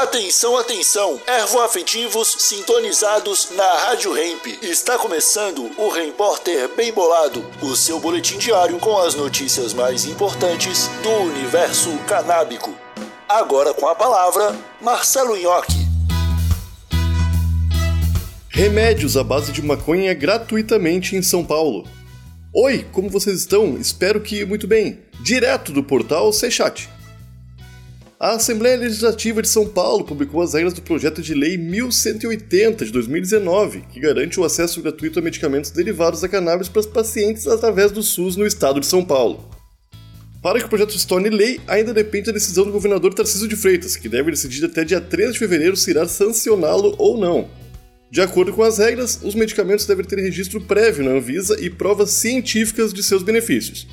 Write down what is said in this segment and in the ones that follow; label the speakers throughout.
Speaker 1: Atenção, atenção! Ervoafetivos sintonizados na Rádio Hemp. Está começando o Repórter Bem Bolado, o seu boletim diário com as notícias mais importantes do universo canábico. Agora com a palavra, Marcelo Nhoque.
Speaker 2: Remédios à base de maconha gratuitamente em São Paulo. Oi, como vocês estão? Espero que muito bem. Direto do portal Sechat. A Assembleia Legislativa de São Paulo publicou as regras do projeto de lei 1180 de 2019, que garante o acesso gratuito a medicamentos derivados da cannabis para os pacientes através do SUS no estado de São Paulo. Para que o projeto se torne lei, ainda depende da decisão do governador Tarcísio de Freitas, que deve decidir até dia 13 de fevereiro se irá sancioná-lo ou não. De acordo com as regras, os medicamentos devem ter registro prévio na Anvisa e provas científicas de seus benefícios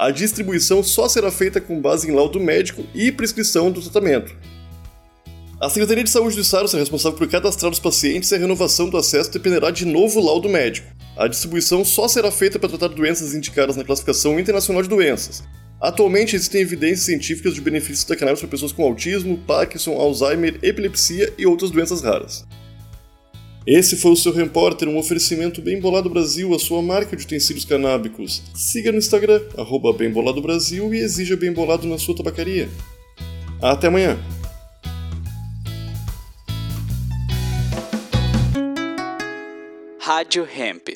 Speaker 2: a distribuição só será feita com base em laudo médico e prescrição do tratamento. A Secretaria de Saúde do Estado será responsável por cadastrar os pacientes e a renovação do acesso dependerá de novo laudo médico. A distribuição só será feita para tratar doenças indicadas na Classificação Internacional de Doenças. Atualmente existem evidências científicas de benefícios da cannabis para pessoas com autismo, Parkinson, Alzheimer, epilepsia e outras doenças raras. Esse foi o seu repórter, um oferecimento Bem Bolado Brasil, a sua marca de utensílios canábicos. Siga no Instagram, arroba Bem Bolado Brasil e exija Bem Bolado na sua tabacaria. Até amanhã!
Speaker 3: Rádio Hemp.